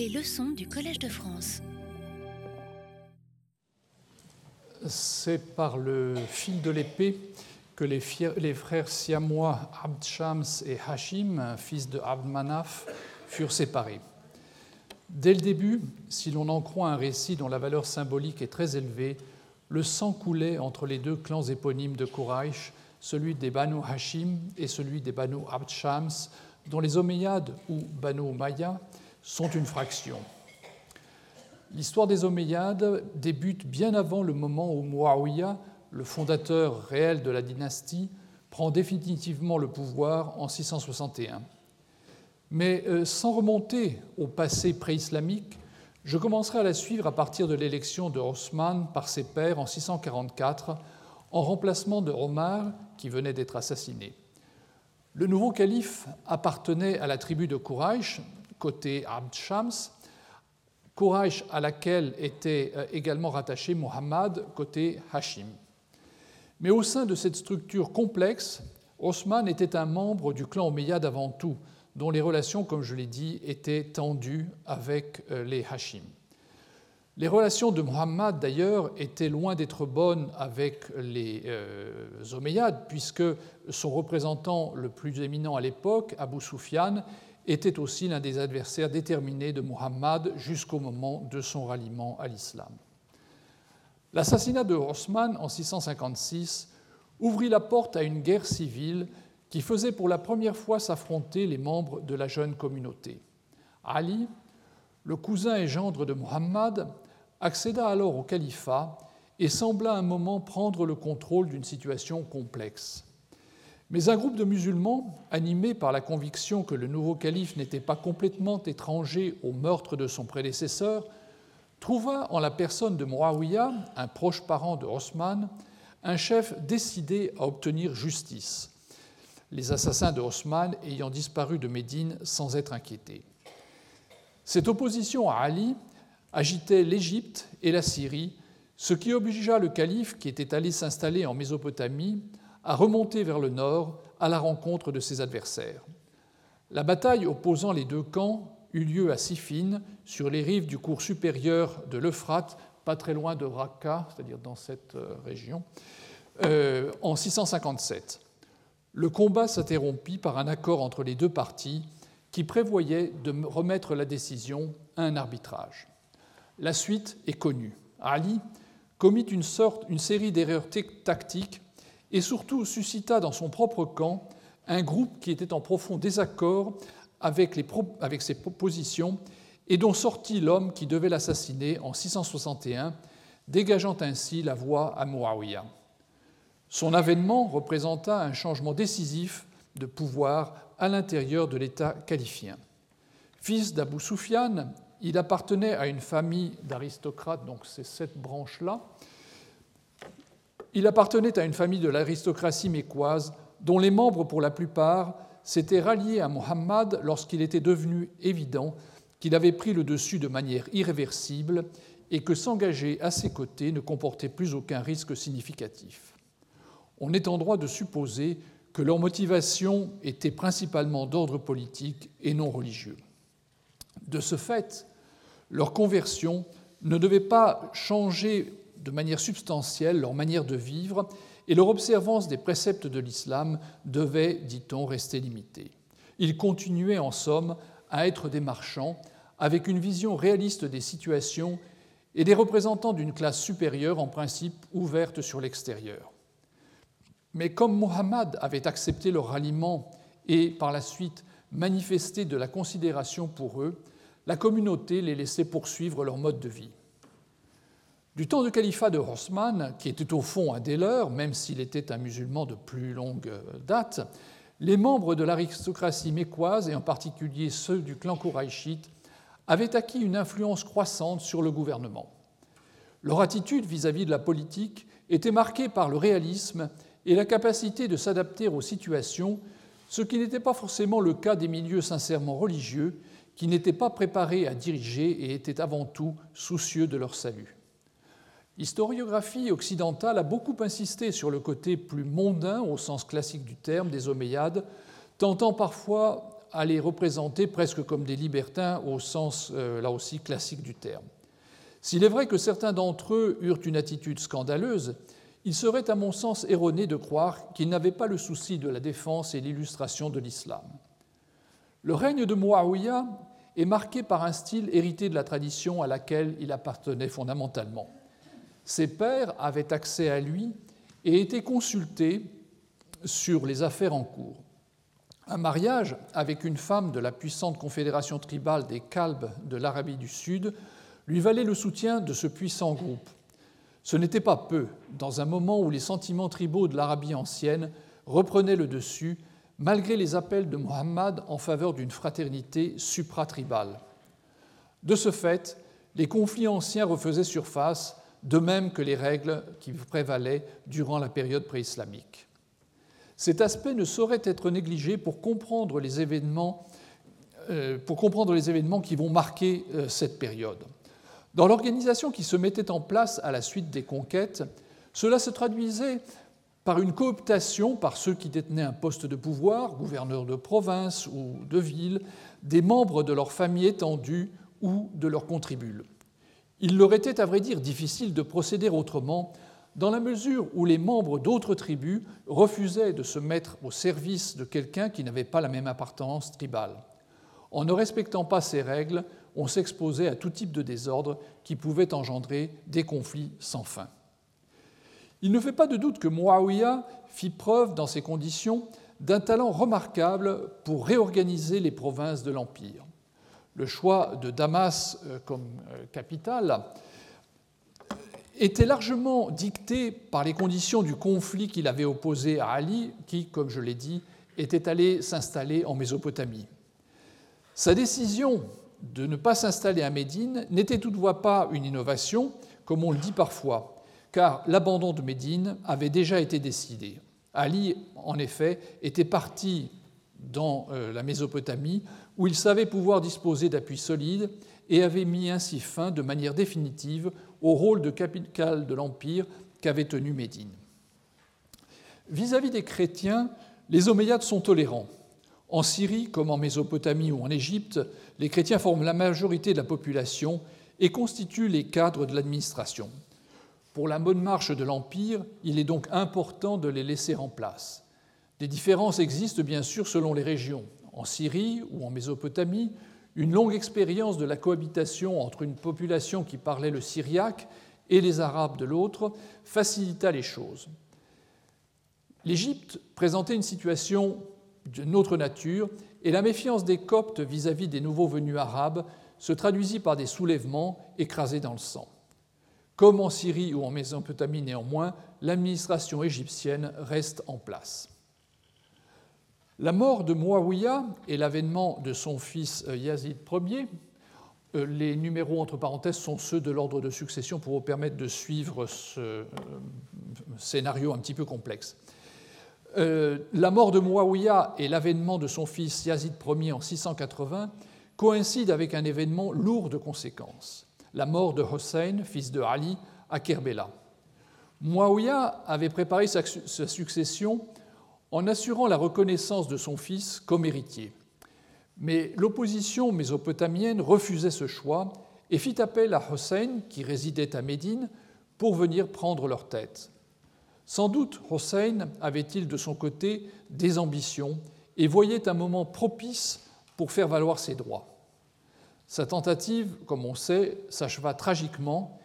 Les leçons du Collège de France. C'est par le fil de l'épée que les, frères siamois Abd Shams et Hashim, fils de Abd Manaf, furent séparés. Dès le début, si l'on en croit un récit dont la valeur symbolique est très élevée, le sang coulait entre les deux clans éponymes de Quraysh, celui des Banu Hashim et celui des Banu Abd Shams, dont les Omeyyades ou Banu Maya sont une fraction. L'histoire des Omeyyades débute bien avant le moment où Muawiyah, le fondateur réel de la dynastie, prend définitivement le pouvoir en 661. Mais euh, sans remonter au passé pré-islamique, je commencerai à la suivre à partir de l'élection de Osman par ses pairs en 644, en remplacement de Omar, qui venait d'être assassiné. Le nouveau calife appartenait à la tribu de Quraysh, côté Abd Shams, Quraysh à laquelle était euh, également rattaché Muhammad, côté Hashim. Mais au sein de cette structure complexe, Osman était un membre du clan Omeyyade avant tout, dont les relations, comme je l'ai dit, étaient tendues avec euh, les Hashim. Les relations de Muhammad, d'ailleurs, étaient loin d'être bonnes avec les euh, Omeyyades, puisque son représentant le plus éminent à l'époque, Abu Sufyan, était aussi l'un des adversaires déterminés de Muhammad jusqu'au moment de son ralliement à l'islam. L'assassinat de Osman en 656 ouvrit la porte à une guerre civile qui faisait pour la première fois s'affronter les membres de la jeune communauté. Ali, le cousin et gendre de Muhammad, accéda alors au califat et sembla un moment prendre le contrôle d'une situation complexe. Mais un groupe de musulmans, animés par la conviction que le nouveau calife n'était pas complètement étranger au meurtre de son prédécesseur, trouva en la personne de Muawiyah, un proche parent de Osman, un chef décidé à obtenir justice, les assassins de Osman ayant disparu de Médine sans être inquiétés. Cette opposition à Ali agitait l'Égypte et la Syrie, ce qui obligea le calife, qui était allé s'installer en Mésopotamie, à remonter vers le nord à la rencontre de ses adversaires. La bataille opposant les deux camps eut lieu à Siffin, sur les rives du cours supérieur de l'Euphrate, pas très loin de Raqqa, c'est-à-dire dans cette euh, région, euh, en 657. Le combat s'interrompit par un accord entre les deux parties qui prévoyait de remettre la décision à un arbitrage. La suite est connue. Ali commit une, sorte, une série d'erreurs tactiques et surtout suscita dans son propre camp un groupe qui était en profond désaccord avec, ses propositions et dont sortit l'homme qui devait l'assassiner en 661, dégageant ainsi la voie à Muawiyah. Son avènement représenta un changement décisif de pouvoir à l'intérieur de l'État califien. Fils d'Abu Sufyan, il appartenait à une famille d'aristocrates, donc c'est cette branche-là, il appartenait à une famille de l'aristocratie mécoise dont les membres, pour la plupart, s'étaient ralliés à Mohammed lorsqu'il était devenu évident qu'il avait pris le dessus de manière irréversible et que s'engager à ses côtés ne comportait plus aucun risque significatif. On est en droit de supposer que leur motivation était principalement d'ordre politique et non religieux. De ce fait, leur conversion ne devait pas changer de manière substantielle leur manière de vivre et leur observance des préceptes de l'islam devait, dit-on, rester limitée. Ils continuaient en somme à être des marchands avec une vision réaliste des situations et des représentants d'une classe supérieure en principe ouverte sur l'extérieur. Mais comme Mohammed avait accepté leur ralliement et par la suite manifesté de la considération pour eux, la communauté les laissait poursuivre leur mode de vie. Du temps du califat de Osman, qui était au fond un des leurs, même s'il était un musulman de plus longue date, les membres de l'aristocratie mécoise, et en particulier ceux du clan Kouraïchite, avaient acquis une influence croissante sur le gouvernement. Leur attitude vis-à-vis de la politique était marquée par le réalisme et la capacité de s'adapter aux situations, ce qui n'était pas forcément le cas des milieux sincèrement religieux, qui n'étaient pas préparés à diriger et étaient avant tout soucieux de leur salut. L'historiographie occidentale a beaucoup insisté sur le côté plus mondain, au sens classique du terme, des Omeyyades, tentant parfois à les représenter presque comme des libertins au sens, euh, là aussi, classique du terme. S'il est vrai que certains d'entre eux eurent une attitude scandaleuse, il serait à mon sens erroné de croire qu'ils n'avaient pas le souci de la défense et l'illustration de l'islam. Le règne de Muawiyah est marqué par un style hérité de la tradition à laquelle il appartenait fondamentalement. Ses pères avaient accès à lui et étaient consultés sur les affaires en cours. Un mariage avec une femme de la puissante confédération tribale des Kalbes de l'Arabie du Sud lui valait le soutien de ce puissant groupe. Ce n'était pas peu, dans un moment où les sentiments tribaux de l'Arabie ancienne reprenaient le dessus, malgré les appels de Mohammed en faveur d'une fraternité supratribale. De ce fait, les conflits anciens refaisaient surface, de même que les règles qui prévalaient durant la période préislamique. Cet aspect ne saurait être négligé pour comprendre les événements, euh, qui vont marquer euh, cette période. Dans l'organisation qui se mettait en place à la suite des conquêtes, cela se traduisait par une cooptation par ceux qui détenaient un poste de pouvoir, gouverneurs de province ou de ville, des membres de leur famille étendue ou de leurs contribules. Il leur était à vrai dire difficile de procéder autrement dans la mesure où les membres d'autres tribus refusaient de se mettre au service de quelqu'un qui n'avait pas la même appartenance tribale. En ne respectant pas ces règles, on s'exposait à tout type de désordre qui pouvait engendrer des conflits sans fin. Il ne fait pas de doute que Muawiyah fit preuve dans ces conditions d'un talent remarquable pour réorganiser les provinces de l'Empire. Le choix de Damas euh, comme euh, capitale était largement dicté par les conditions du conflit qu'il avait opposé à Ali, qui, comme je l'ai dit, était allé s'installer en Mésopotamie. Sa décision de ne pas s'installer à Médine n'était toutefois pas une innovation, comme on le dit parfois, car l'abandon de Médine avait déjà été décidé. Ali, en effet, était parti dans euh, la Mésopotamie, où il savait pouvoir disposer d'appuis solides et avait mis ainsi fin de manière définitive au rôle de capitale de l'Empire qu'avait tenu Médine. Vis-à-vis des chrétiens, les Omeyyades sont tolérants. En Syrie, comme en Mésopotamie ou en Égypte, les chrétiens forment la majorité de la population et constituent les cadres de l'administration. Pour la bonne marche de l'Empire, il est donc important de les laisser en place. Des différences existent bien sûr selon les régions. En Syrie ou en Mésopotamie, une longue expérience de la cohabitation entre une population qui parlait le syriaque et les Arabes de l'autre facilita les choses. L'Égypte présentait une situation d'une autre nature, et la méfiance des Coptes vis-à-vis des nouveaux venus arabes se traduisit par des soulèvements écrasés dans le sang. Comme en Syrie ou en Mésopotamie néanmoins, l'administration égyptienne reste en place. La mort de Muawiyah et l'avènement de son fils euh, Yazid Ier, euh, les numéros entre parenthèses sont ceux de l'ordre de succession pour vous permettre de suivre ce euh, scénario un petit peu complexe. La mort de Muawiyah et l'avènement de son fils Yazid Ier en 680 coïncident avec un événement lourd de conséquences, la mort de Hossein, fils de Ali, à Kerbela. Muawiyah avait préparé sa succession en assurant la reconnaissance de son fils comme héritier. Mais l'opposition mésopotamienne refusait ce choix et fit appel à Hossein, qui résidait à Médine, pour venir prendre leur tête. Sans doute Hossein avait-il de son côté des ambitions et voyait un moment propice pour faire valoir ses droits. Sa tentative, comme on sait, s'acheva tragiquement,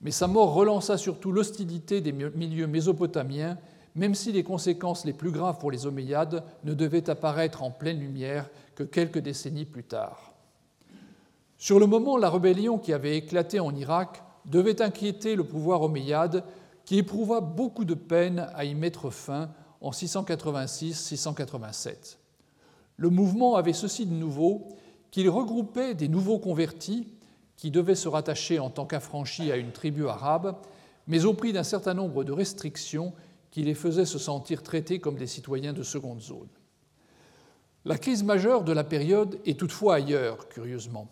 mais sa mort relança surtout l'hostilité des milieux mésopotamiens même si les conséquences les plus graves pour les Omeyyades ne devaient apparaître en pleine lumière que quelques décennies plus tard. Sur le moment, la rébellion qui avait éclaté en Irak devait inquiéter le pouvoir omeyyade, qui éprouva beaucoup de peine à y mettre fin en 686-687. Le mouvement avait ceci de nouveau qu'il regroupait des nouveaux convertis qui devaient se rattacher en tant qu'affranchis à une tribu arabe, mais au prix d'un certain nombre de restrictions qui les faisait se sentir traités comme des citoyens de seconde zone. La crise majeure de la période est toutefois ailleurs, curieusement.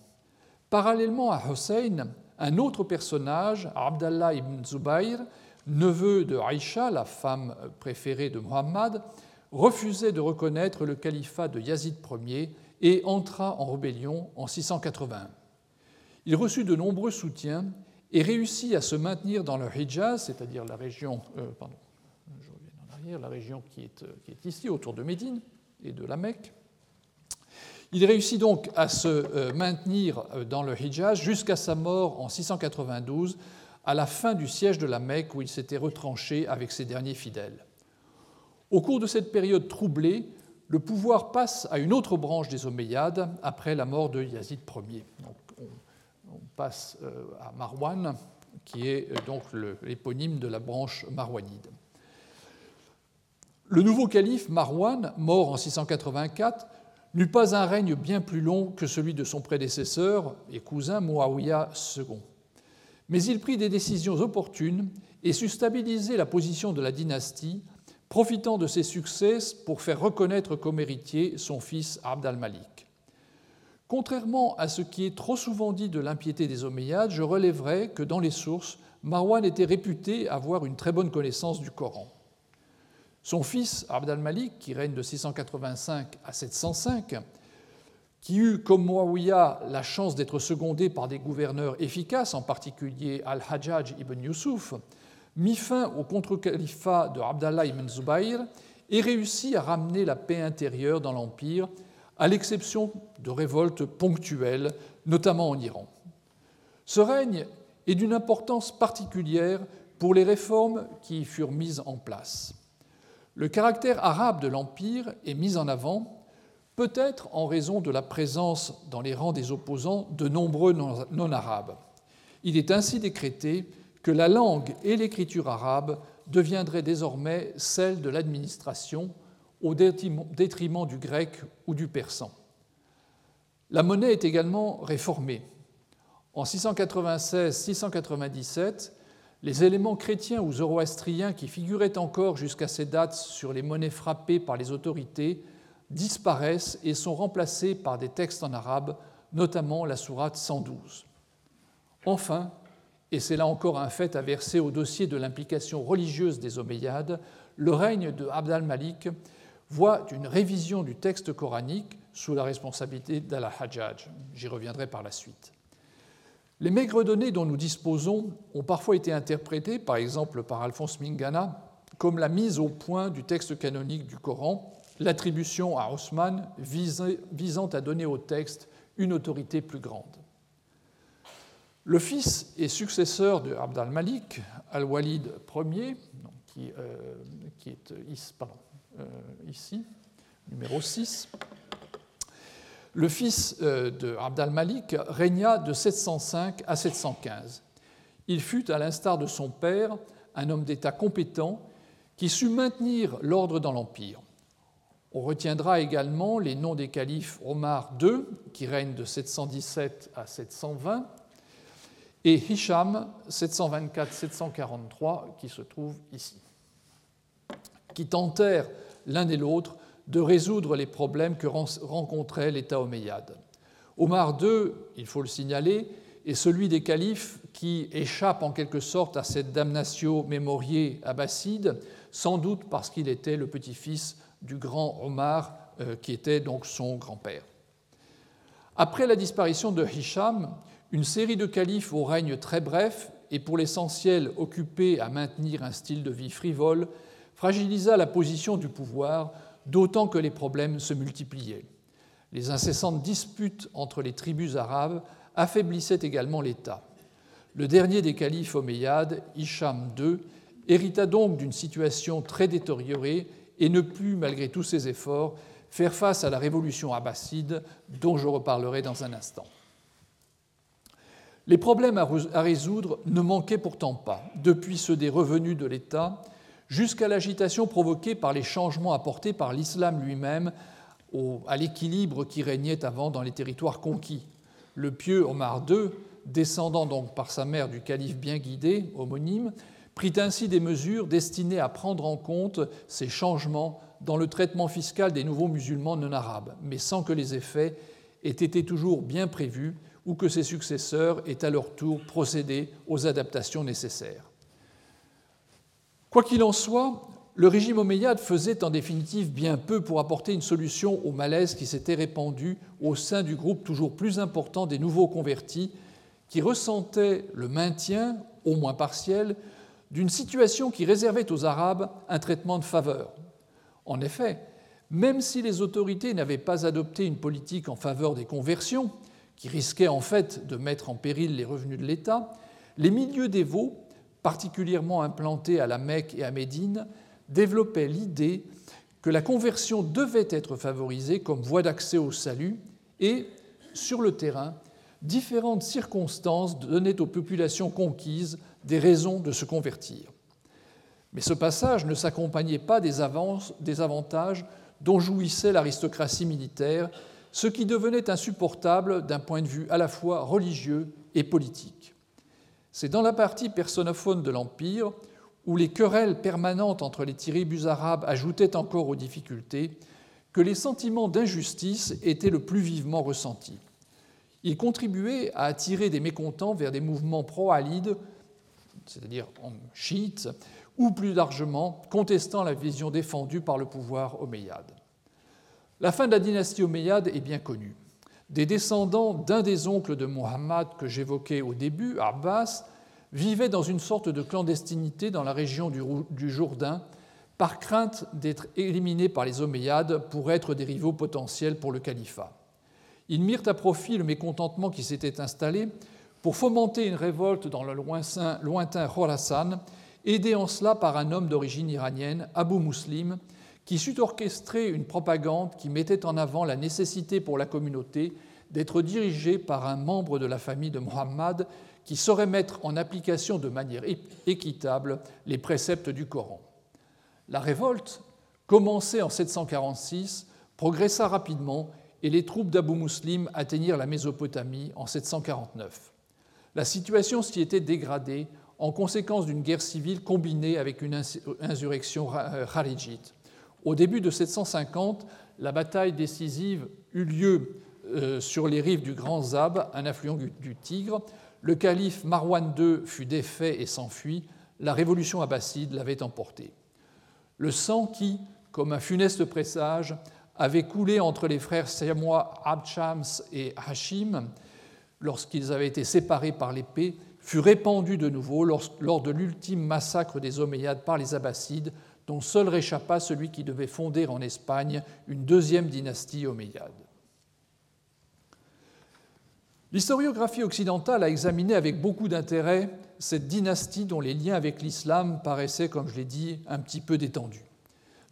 Parallèlement à Hossein, un autre personnage, Abdallah ibn Zubayr, neveu de Aïcha, la femme préférée de Muhammad, refusait de reconnaître le califat de Yazid Ier et entra en rébellion en 681. Il reçut de nombreux soutiens et réussit à se maintenir dans le Hijaz, c'est-à-dire la région, euh, la région qui est, euh, qui est, ici, autour de Médine et de la Mecque. Il réussit donc à se euh, maintenir dans le Hijaz jusqu'à sa mort en 692, à la fin du siège de la Mecque où il s'était retranché avec ses derniers fidèles. Au cours de cette période troublée, le pouvoir passe à une autre branche des Omeyyades après la mort de Yazid Ier. Donc, on, passe euh, à Marwan, qui est euh, donc l'éponyme de la branche marwanide. Le nouveau calife Marwan, mort en 684, n'eut pas un règne bien plus long que celui de son prédécesseur et cousin Muawiyah II. Mais il prit des décisions opportunes et sut stabiliser la position de la dynastie profitant de ses succès pour faire reconnaître comme héritier son fils Abd al-Malik. Contrairement à ce qui est trop souvent dit de l'impiété des Omeyyades, je relèverai que dans les sources, Marwan était réputé avoir une très bonne connaissance du Coran. Son fils Abd al-Malik, qui règne de 685 à 705, qui eut comme Muawiyah la chance d'être secondé par des gouverneurs efficaces, en particulier Al-Hajjaj ibn Yusuf, mit fin au contre-califat de Abdallah ibn Zubayr et réussit à ramener la paix intérieure dans l'Empire, à l'exception de révoltes ponctuelles, notamment en Iran. Ce règne est d'une importance particulière pour les réformes qui y furent mises en place. Le caractère arabe de l'Empire est mis en avant, peut-être en raison de la présence dans les rangs des opposants de nombreux non-arabes. Il est ainsi décrété que la langue et l'écriture arabe deviendraient désormais celles de l'administration au détriment du grec ou du persan. La monnaie est également réformée. En 696-697, les éléments chrétiens ou zoroastriens qui figuraient encore jusqu'à ces dates sur les monnaies frappées par les autorités disparaissent et sont remplacés par des textes en arabe, notamment la sourate 112. Enfin, et c'est là encore un fait à verser au dossier de l'implication religieuse des Omeyyades, le règne de Abd al-Malik voit une révision du texte coranique sous la responsabilité d'Al-Hajjaj. J'y reviendrai par la suite. Les maigres données dont nous disposons ont parfois été interprétées, par exemple par Alphonse Mingana, comme la mise au point du texte canonique du Coran, l'attribution à Osman visant à donner au texte une autorité plus grande. Le fils et successeur de Abd al-Malik, al-Walid Ier, qui, euh, qui, est euh, ici, numéro 6, le fils euh, de Abd al-Malik régna de 705 à 715. Il fut, à l'instar de son père, un homme d'État compétent qui sut maintenir l'ordre dans l'Empire. On retiendra également les noms des califes Omar II, qui règne de 717 à 720, et Hisham 724-743 qui se trouve ici, qui tentèrent l'un et l'autre de résoudre les problèmes que rencontrait l'État omeyyade. Omar II, il faut le signaler, est celui des califes qui échappe en quelque sorte à cette damnatio mémoriée abbasside, sans doute parce qu'il était le petit-fils du grand Omar, euh, qui était donc son grand-père. Après la disparition de Hisham, une série de califes au règne très bref et pour l'essentiel occupés à maintenir un style de vie frivole fragilisa la position du pouvoir, d'autant que les problèmes se multipliaient. Les incessantes disputes entre les tribus arabes affaiblissaient également l'État. Le dernier des califes omeyyades, Hisham II, hérita donc d'une situation très détériorée et ne put, malgré tous ses efforts, faire face à la révolution abbasside dont je reparlerai dans un instant. Les problèmes à résoudre ne manquaient pourtant pas, depuis ceux des revenus de l'État jusqu'à l'agitation provoquée par les changements apportés par l'islam lui-même à l'équilibre qui régnait avant dans les territoires conquis. Le pieux Omar II, descendant donc par sa mère du calife bien guidé, homonyme, prit ainsi des mesures destinées à prendre en compte ces changements dans le traitement fiscal des nouveaux musulmans non arabes, mais sans que les effets aient été toujours bien prévus ou que ses successeurs aient à leur tour procédé aux adaptations nécessaires. Quoi qu'il en soit, le régime omeyyade faisait en définitive bien peu pour apporter une solution au malaise qui s'était répandu au sein du groupe toujours plus important des nouveaux convertis qui ressentaient le maintien, au moins partiel, d'une situation qui réservait aux Arabes un traitement de faveur. En effet, même si les autorités n'avaient pas adopté une politique en faveur des conversions, qui risquait en fait de mettre en péril les revenus de l'État, les milieux dévots, particulièrement implantés à la Mecque et à Médine, développaient l'idée que la conversion devait être favorisée comme voie d'accès au salut et, sur le terrain, différentes circonstances donnaient aux populations conquises des raisons de se convertir. Mais ce passage ne s'accompagnait pas des, des avantages dont jouissait l'aristocratie militaire, ce qui devenait insupportable d'un point de vue à la fois religieux et politique. C'est dans la partie personnophone de l'Empire, où les querelles permanentes entre les tribus arabes ajoutaient encore aux difficultés, que les sentiments d'injustice étaient le plus vivement ressentis. Ils contribuaient à attirer des mécontents vers des mouvements pro-alides, c'est-à-dire chiites, ou plus largement contestant la vision défendue par le pouvoir omeyyade. La fin de la dynastie omeyyade est bien connue. Des descendants d'un des oncles de Muhammad que j'évoquais au début, Abbas, vivaient dans une sorte de clandestinité dans la région du Jourdain par crainte d'être éliminés par les Omeyyades pour être des rivaux potentiels pour le califat. Ils mirent à profit le mécontentement qui s'était installé pour fomenter une révolte dans le lointain, lointain Khorasan aidé en cela par un homme d'origine iranienne, Abu Muslim, qui sut orchestrer une propagande qui mettait en avant la nécessité pour la communauté d'être dirigée par un membre de la famille de Muhammad qui saurait mettre en application de manière équitable les préceptes du Coran. La révolte, commencée en 746, progressa rapidement et les troupes d'Abu Muslim atteignirent la Mésopotamie en 749. La situation s'y était dégradée en conséquence d'une guerre civile combinée avec une insurrection euh, kharijite. Au début de 750, la bataille décisive eut lieu euh, sur les rives du Grand Zab, un affluent du Tigre. Le calife Marwan II fut défait et s'enfuit. La révolution abbasside l'avait emporté. Le sang qui, comme un funeste présage, avait coulé entre les frères siamois Abd Shams et Hashim lorsqu'ils avaient été séparés par l'épée, fut répandu de nouveau lors de l'ultime massacre des Omeyyades par les Abbassides, dont seul réchappa celui qui devait fonder en Espagne une deuxième dynastie omeyyade. L'historiographie occidentale a examiné avec beaucoup d'intérêt cette dynastie dont les liens avec l'islam paraissaient, comme je l'ai dit, un petit peu détendus,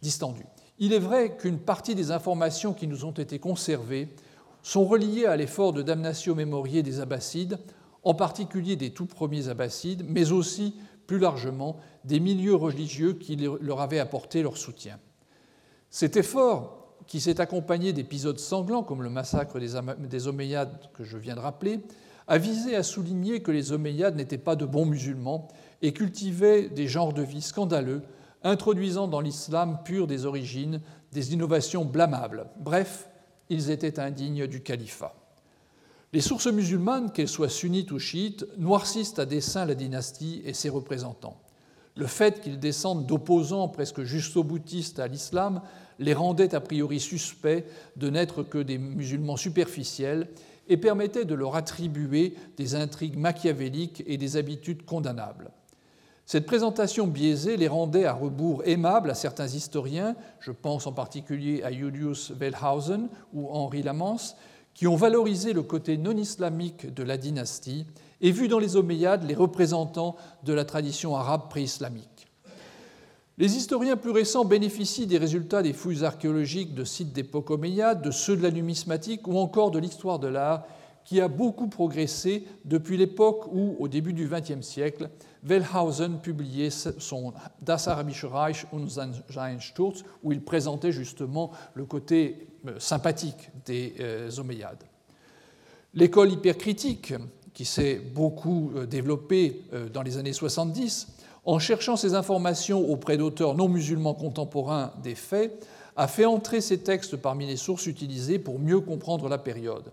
distendus. Il est vrai qu'une partie des informations qui nous ont été conservées sont reliées à l'effort de damnatio memoriae des Abbassides en particulier des tout premiers abbassides, mais aussi, plus largement, des milieux religieux qui leur avaient apporté leur soutien. Cet effort, qui s'est accompagné d'épisodes sanglants comme le massacre des Omeyyades que je viens de rappeler, a visé à souligner que les Omeyyades n'étaient pas de bons musulmans et cultivaient des genres de vie scandaleux, introduisant dans l'islam pur des origines des innovations blâmables. Bref, ils étaient indignes du califat. Les sources musulmanes, qu'elles soient sunnites ou chiites, noircissent à dessein la dynastie et ses représentants. Le fait qu'ils descendent d'opposants presque justo-boutistes à l'islam les rendait a priori suspects de n'être que des musulmans superficiels et permettait de leur attribuer des intrigues machiavéliques et des habitudes condamnables. Cette présentation biaisée les rendait à rebours aimables à certains historiens, je pense en particulier à Julius Wellhausen ou Henri Lamance, qui ont valorisé le côté non islamique de la dynastie et vu dans les Omeyyades les représentants de la tradition arabe pré-islamique. Les historiens plus récents bénéficient des résultats des fouilles archéologiques de sites d'époque omeyyade, de ceux de la numismatique ou encore de l'histoire de l'art, qui a beaucoup progressé depuis l'époque où, au début du XXe siècle, Wellhausen publiait son Das Arabische Reich und sein Sturz, où il présentait justement le côté euh, sympathique des euh, Omeyyades. L'école hypercritique, qui s'est beaucoup euh, développée dans les années 70, en cherchant ces informations auprès d'auteurs non musulmans contemporains des faits, a fait entrer ces textes parmi les sources utilisées pour mieux comprendre la période.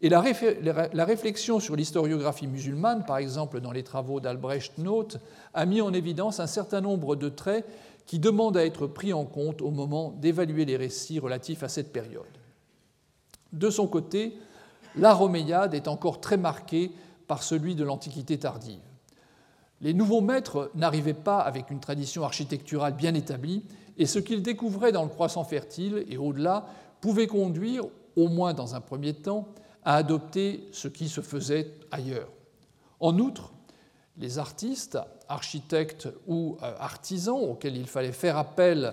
Et la, réflexion sur l'historiographie musulmane, par exemple dans les travaux d'Albrecht Note, a mis en évidence un certain nombre de traits qui demandent à être pris en compte au moment d'évaluer les récits relatifs à cette période. De son côté, omeyyade est encore très marqué par celui de l'Antiquité tardive. Les nouveaux maîtres n'arrivaient pas avec une tradition architecturale bien établie, et ce qu'ils découvraient dans le croissant fertile et au-delà pouvait conduire, au moins dans un premier temps, à adopter ce qui se faisait ailleurs. En outre, les artistes, architectes ou euh, artisans auxquels il fallait faire appel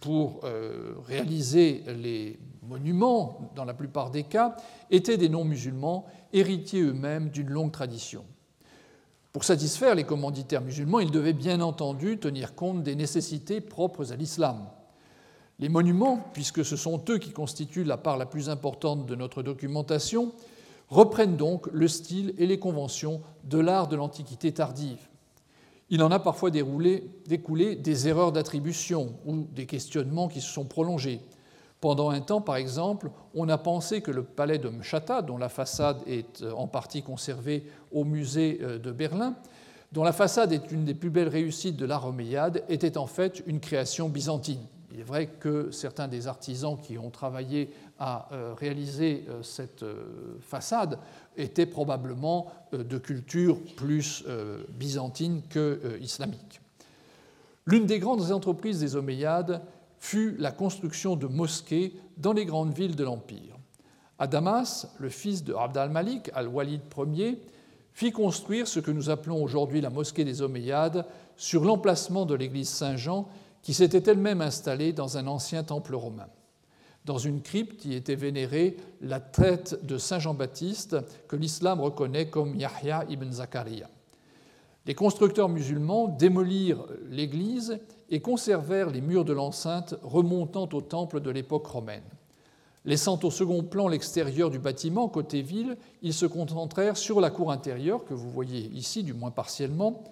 pour euh, réaliser les monuments, dans la plupart des cas, étaient des non-musulmans, héritiers eux-mêmes d'une longue tradition. Pour satisfaire les commanditaires musulmans, ils devaient bien entendu tenir compte des nécessités propres à l'islam. Les monuments, puisque ce sont eux qui constituent la part la plus importante de notre documentation, reprennent donc le style et les conventions de l'art de l'Antiquité tardive. Il en a parfois déroulé, découlé des erreurs d'attribution ou des questionnements qui se sont prolongés. Pendant un temps, par exemple, on a pensé que le palais de Mchata, dont la façade est euh, en partie conservée au musée euh, de Berlin, dont la façade est une des plus belles réussites de l'art omeyyade, était en fait une création byzantine. Il est vrai que certains des artisans qui ont travaillé à euh, réaliser euh, cette euh, façade étaient probablement de culture plus byzantine que islamique. L'une des grandes entreprises des Omeyyades fut la construction de mosquées dans les grandes villes de l'Empire. À Damas, le fils de Abd al-Malik, al-Walid Ier, fit construire ce que nous appelons aujourd'hui la mosquée des Omeyyades sur l'emplacement de l'église Saint-Jean qui s'était elle-même installée dans un ancien temple romain. Dans une crypte y était vénérée la tête de Saint Jean-Baptiste que l'islam reconnaît comme Yahya ibn Zakaria. Les constructeurs musulmans démolirent l'église et conservèrent les murs de l'enceinte remontant au temple de l'époque romaine. Laissant au second plan l'extérieur du bâtiment côté ville, ils se concentrèrent sur la cour intérieure, que vous voyez ici, du moins partiellement,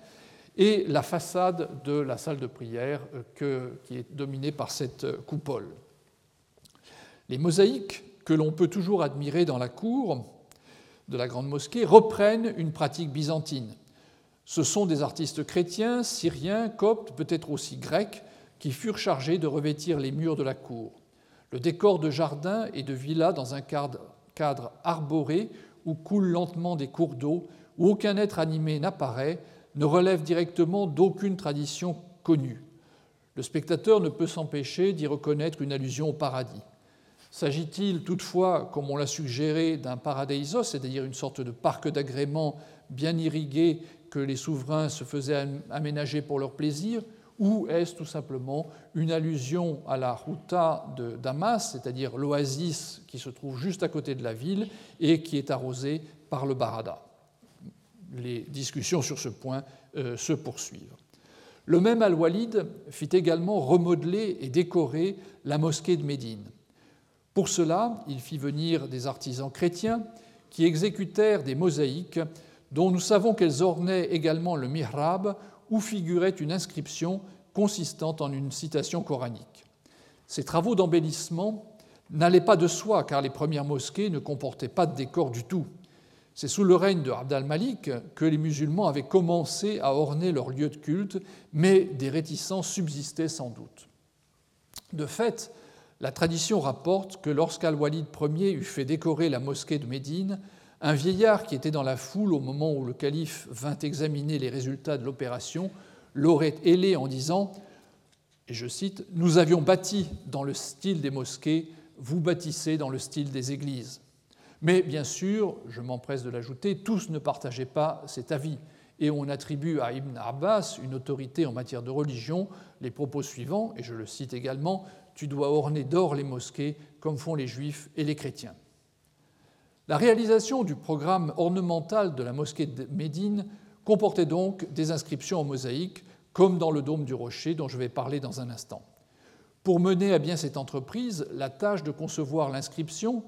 et la façade de la salle de prière euh, qui est dominée par cette euh, coupole. Les mosaïques que l'on peut toujours admirer dans la cour de la grande mosquée reprennent une pratique byzantine. Ce sont des artistes chrétiens, syriens, coptes, peut-être aussi grecs, qui furent chargés de revêtir les murs de la cour. Le décor de jardin et de villa dans un cadre arboré où coulent lentement des cours d'eau, où aucun être animé n'apparaît, ne relève directement d'aucune tradition connue. Le spectateur ne peut s'empêcher d'y reconnaître une allusion au paradis. S'agit-il toutefois, comme on l'a suggéré, d'un paradeisos, c'est-à-dire une sorte de parc d'agrément bien irrigué que les souverains se faisaient aménager pour leur plaisir, ou est-ce tout simplement une allusion à la Ruta de Damas, c'est-à-dire l'oasis qui se trouve juste à côté de la ville et qui est arrosée par le Barada? Les discussions sur ce point euh, se poursuivent. Le même Al-Walid fit également remodeler et décorer la mosquée de Médine. Pour cela, il fit venir des artisans chrétiens qui exécutèrent des mosaïques dont nous savons qu'elles ornaient également le mihrab où figurait une inscription consistant en une citation coranique. Ces travaux d'embellissement n'allaient pas de soi car les premières mosquées ne comportaient pas de décor du tout. C'est sous le règne de Abd al-Malik que les musulmans avaient commencé à orner leurs lieux de culte, mais des réticences subsistaient sans doute. De fait, la tradition rapporte que lorsqu'Al-Walid Ier eut fait décorer la mosquée de Médine, un vieillard qui était dans la foule au moment où le calife vint examiner les résultats de l'opération l'aurait ailé en disant, et je cite, Nous avions bâti dans le style des mosquées, vous bâtissez dans le style des églises. Mais bien sûr, je m'empresse de l'ajouter, tous ne partageaient pas cet avis. Et on attribue à Ibn Abbas, une autorité en matière de religion, les propos suivants, et je le cite également, Tu dois orner d'or les mosquées comme font les juifs et les chrétiens. La réalisation du programme ornemental de la mosquée de Médine comportait donc des inscriptions en mosaïque, comme dans le dôme du rocher dont je vais parler dans un instant. Pour mener à bien cette entreprise, la tâche de concevoir l'inscription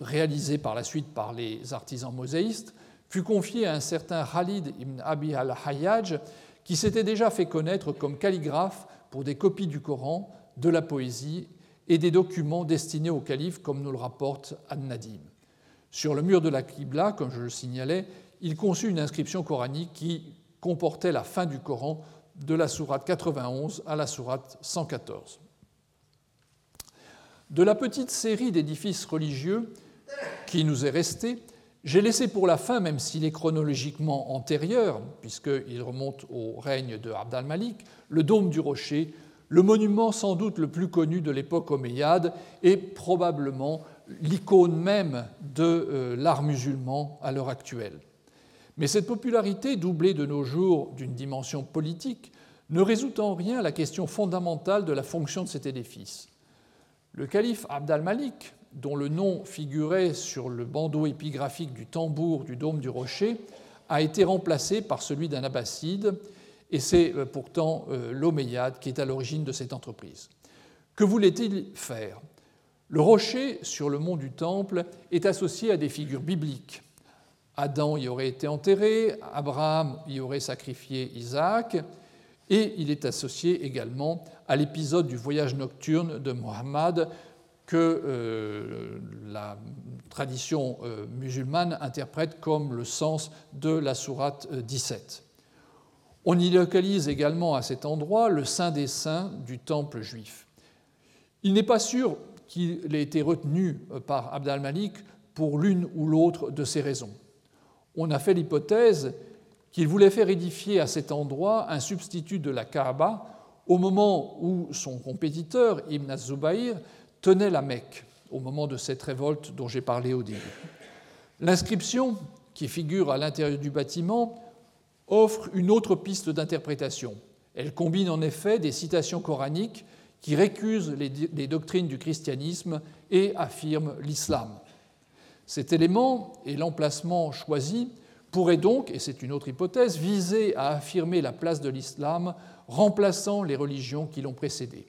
réalisé par la suite par les artisans mosaïstes, fut confié à un certain Khalid ibn Abi al-Hayyaj, qui s'était déjà fait connaître comme calligraphe pour des copies du Coran, de la poésie et des documents destinés au calife, comme nous le rapporte An-Nadim. Sur le mur de la Qibla, comme je le signalais, il conçut une inscription coranique qui comportait la fin du Coran de la sourate 91 à la sourate 114. De la petite série d'édifices religieux qui nous est restée, j'ai laissé pour la fin, même s'il est chronologiquement antérieur, puisqu'il remonte au règne de Abd al-Malik, le dôme du rocher, le monument sans doute le plus connu de l'époque omeyyade et probablement l'icône même de euh, l'art musulman à l'heure actuelle. Mais cette popularité, doublée de nos jours d'une dimension politique, ne résout en rien la question fondamentale de la fonction de cet édifice. Le calife Abd al-Malik, dont le nom figurait sur le bandeau épigraphique du tambour du dôme du rocher, a été remplacé par celui d'un abbasside, et c'est euh, pourtant euh, l'Omeyyade qui est à l'origine de cette entreprise. Que voulait-il faire? Le rocher sur le mont du Temple est associé à des figures bibliques. Adam y aurait été enterré, Abraham y aurait sacrifié Isaac, et il est associé également à l'épisode du voyage nocturne de Mohammed que euh, la tradition euh, musulmane interprète comme le sens de la sourate 17. On y localise également à cet endroit le Saint des Saints du temple juif. Il n'est pas sûr qu'il ait été retenu euh, par Abd al-Malik pour l'une ou l'autre de ces raisons. On a fait l'hypothèse qu'il voulait faire édifier à cet endroit un substitut de la Kaaba au moment où son compétiteur, Ibn az-Zubayr, tenait la Mecque au moment de cette révolte dont j'ai parlé au début. L'inscription qui figure à l'intérieur du bâtiment offre une autre piste d'interprétation. Elle combine en effet des citations coraniques qui récusent les, doctrines du christianisme et affirment l'islam. Cet élément et l'emplacement choisi pourraient donc, et c'est une autre hypothèse, viser à affirmer la place de l'islam remplaçant les religions qui l'ont précédé.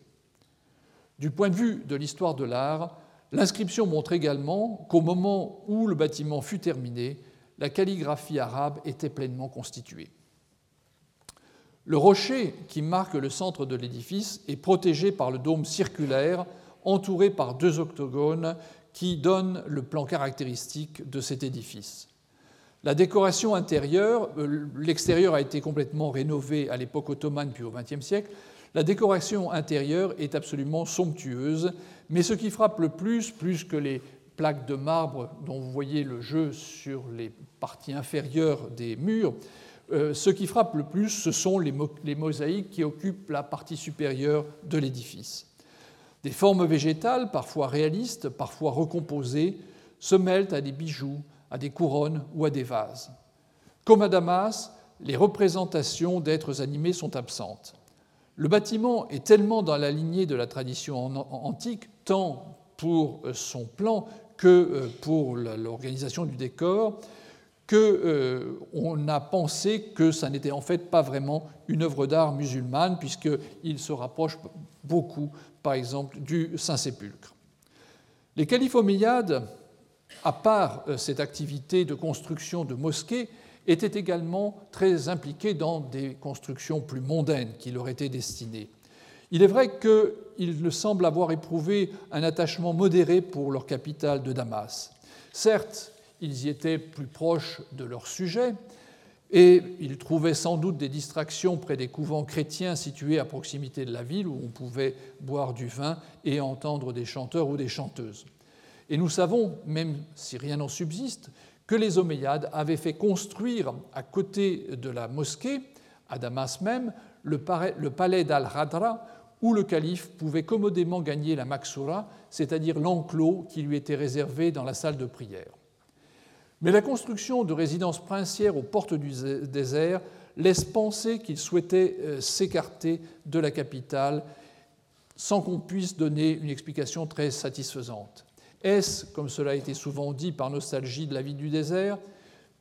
Du point de vue de l'histoire de l'art, l'inscription montre également qu'au moment où le bâtiment fut terminé, la calligraphie arabe était pleinement constituée. Le rocher qui marque le centre de l'édifice est protégé par le dôme circulaire entouré par deux octogones qui donnent le plan caractéristique de cet édifice. La décoration intérieure, euh, l'extérieur a été complètement rénové à l'époque ottomane puis au XXe siècle, la décoration intérieure est absolument somptueuse, mais ce qui frappe le plus, plus que les plaques de marbre dont vous voyez le jeu sur les parties inférieures des murs, euh, ce qui frappe le plus, ce sont les, les mosaïques qui occupent la partie supérieure de l'édifice. Des formes végétales, parfois réalistes, parfois recomposées, se mêlent à des bijoux, à des couronnes ou à des vases. Comme à Damas, les représentations d'êtres animés sont absentes. Le bâtiment est tellement dans la lignée de la tradition antique, tant pour euh, son plan que euh, pour l'organisation du décor, qu'on euh, a pensé que ça n'était en fait pas vraiment une œuvre d'art musulmane, puisqu'il se rapproche beaucoup, par exemple, du Saint-Sépulcre. Les califes omeyyades, à part cette activité de construction de mosquées, était également très impliqué dans des constructions plus mondaines qui leur étaient destinées. Il est vrai qu'ils semblent avoir éprouvé un attachement modéré pour leur capitale de Damas. Certes, ils y étaient plus proches de leur sujet, et ils trouvaient sans doute des distractions près des couvents chrétiens situés à proximité de la ville où on pouvait boire du vin et entendre des chanteurs ou des chanteuses. Et nous savons, même si rien n'en subsiste, que les Omeyyades avaient fait construire à côté de la mosquée, à Damas même, le palais d'Al-Radra, où le calife pouvait commodément gagner la Maksura, c'est-à-dire l'enclos qui lui était réservé dans la salle de prière. Mais la construction de résidences princières aux portes du désert laisse penser qu'il souhaitait euh, s'écarter de la capitale sans qu'on puisse donner une explication très satisfaisante. Est-ce, comme cela a été souvent dit par nostalgie de la vie du désert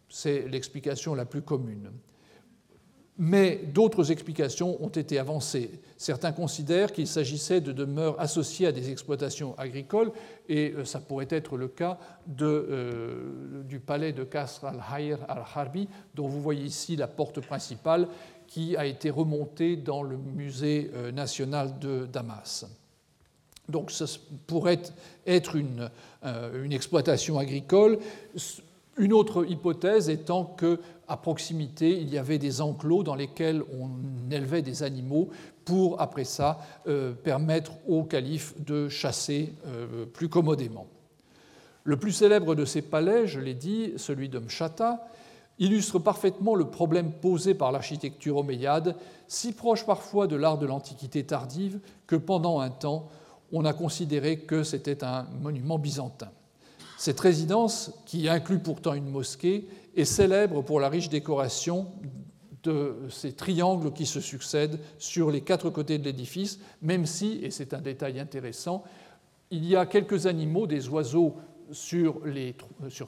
C'est l'explication la plus commune. Mais d'autres explications ont été avancées. Certains considèrent qu'il s'agissait de demeures associées à des exploitations agricoles, et euh, ça pourrait être le cas euh, du palais de Kasr al-Hayr al-Harbi, dont vous voyez ici la porte principale, qui a été remontée dans le musée euh, national de Damas. Donc ça pourrait être une, euh, une exploitation agricole. Une autre hypothèse étant qu'à proximité, il y avait des enclos dans lesquels on élevait des animaux pour, après ça, euh, permettre au calife de chasser euh, plus commodément. Le plus célèbre de ces palais, je l'ai dit, celui de Mshata, illustre parfaitement le problème posé par l'architecture omeyyade, si proche parfois de l'art de l'Antiquité tardive que pendant un temps, on a considéré que c'était un monument byzantin. Cette résidence, qui inclut pourtant une mosquée, est célèbre pour la riche décoration de ces triangles qui se succèdent sur les quatre côtés de l'édifice, même si, et c'est un détail intéressant, il y a quelques animaux, des oiseaux sur,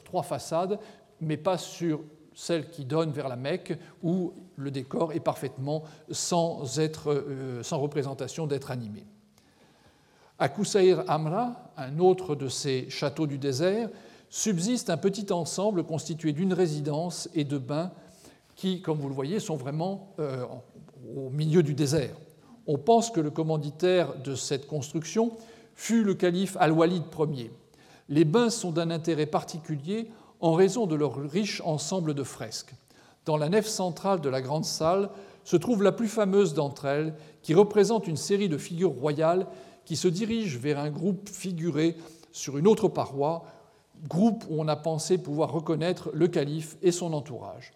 trois façades, mais pas sur celle qui donne vers la Mecque, où le décor est parfaitement sans, euh, sans représentation d'être animé. À Koussaïr Amra, un autre de ces châteaux du désert, subsiste un petit ensemble constitué d'une résidence et de bains qui, comme vous le voyez, sont vraiment euh, au milieu du désert. On pense que le commanditaire de cette construction fut le calife Al-Walid Ier. Les bains sont d'un intérêt particulier en raison de leur riche ensemble de fresques. Dans la nef centrale de la grande salle se trouve la plus fameuse d'entre elles, qui représente une série de figures royales qui se dirigent vers un groupe figuré sur une autre paroi, groupe où on a pensé pouvoir reconnaître le calife et son entourage.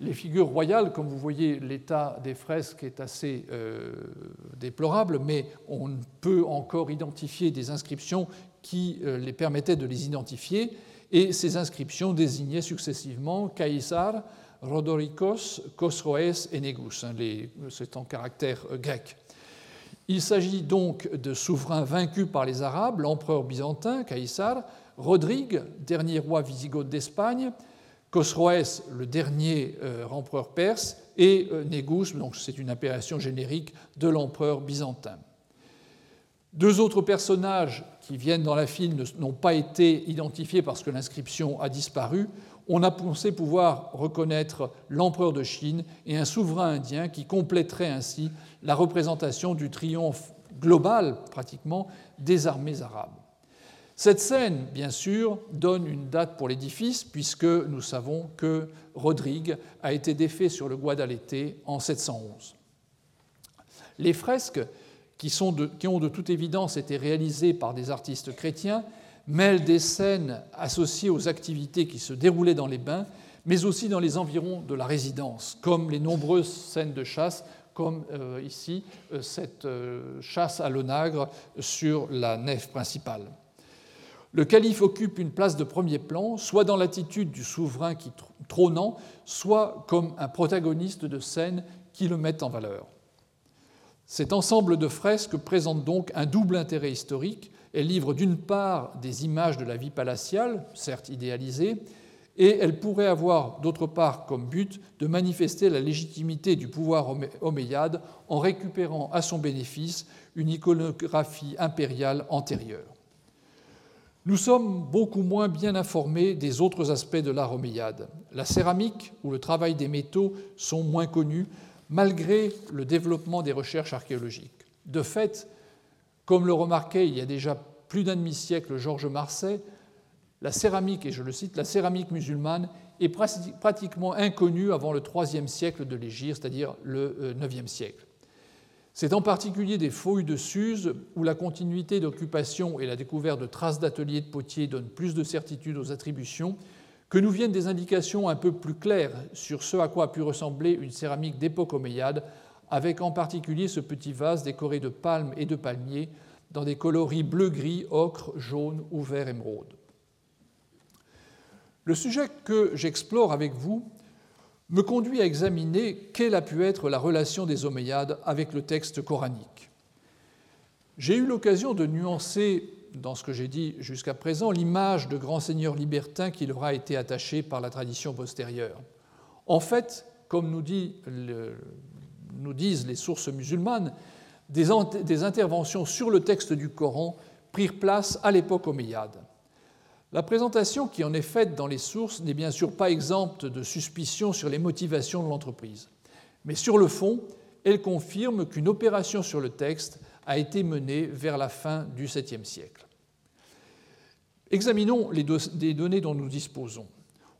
Les figures royales, comme vous voyez, l'état des fresques est assez euh, déplorable, mais on peut encore identifier des inscriptions qui euh, les permettaient de les identifier, et ces inscriptions désignaient successivement Caïsar, Rodoricos, Khosroès et Négus. Hein, c'est en caractère euh, grec. Il s'agit donc de souverains vaincus par les Arabes, l'empereur byzantin, Caïsar, Rodrigue, dernier roi wisigoth d'Espagne, Khosroès, le dernier euh, empereur perse, et euh, Négus, donc c'est une appellation générique de l'empereur byzantin. Deux autres personnages qui viennent dans la film n'ont pas été identifiés parce que l'inscription a disparu on a pensé pouvoir reconnaître l'empereur de Chine et un souverain indien qui compléterait ainsi la représentation du triomphe global, pratiquement, des armées arabes. Cette scène, bien sûr, donne une date pour l'édifice, puisque nous savons que Rodrigue a été défait sur le Guadalete en 711. Les fresques, qui ont de toute évidence été réalisées par des artistes chrétiens, mêle des scènes associées aux activités qui se déroulaient dans les bains, mais aussi dans les environs de la résidence, comme les nombreuses scènes de chasse, comme euh, ici euh, cette euh, chasse à l'onagre sur la nef principale. Le calife occupe une place de premier plan, soit dans l'attitude du souverain qui trônant, soit comme un protagoniste de scènes qui le mettent en valeur. Cet ensemble de fresques présente donc un double intérêt historique, elle livre d'une part des images de la vie palatiale, certes idéalisées, et elle pourrait avoir d'autre part comme but de manifester la légitimité du pouvoir omeyyade en récupérant à son bénéfice une iconographie impériale antérieure. Nous sommes beaucoup moins bien informés des autres aspects de l'art omeyyade. La céramique ou le travail des métaux sont moins connus malgré le développement des recherches archéologiques. De fait, comme le remarquait il y a déjà plus d'un demi-siècle Georges Marsay, la céramique, et je le cite, la céramique musulmane est pratiquement inconnue avant le IIIe siècle de l'Égypte, c'est-à-dire le IXe euh, siècle. C'est en particulier des fouilles de Suse où la continuité d'occupation et la découverte de traces d'ateliers de potiers donnent plus de certitude aux attributions que nous viennent des indications un peu plus claires sur ce à quoi a pu ressembler une céramique d'époque omeyyade avec en particulier ce petit vase décoré de palmes et de palmiers dans des coloris bleu-gris, ocre, jaune ou vert émeraude. Le sujet que j'explore avec vous me conduit à examiner quelle a pu être la relation des Omeyyades avec le texte coranique. J'ai eu l'occasion de nuancer dans ce que j'ai dit jusqu'à présent l'image de grand seigneur libertin qui leur a été attachée par la tradition postérieure. En fait, comme nous dit le, nous disent les sources musulmanes, des, interventions sur le texte du Coran prirent place à l'époque omeyyade. La présentation qui en est faite dans les sources n'est bien sûr pas exempte de suspicions sur les motivations de l'entreprise, mais sur le fond, elle confirme qu'une opération sur le texte a été menée vers la fin du 7e siècle. Examinons les données dont nous disposons.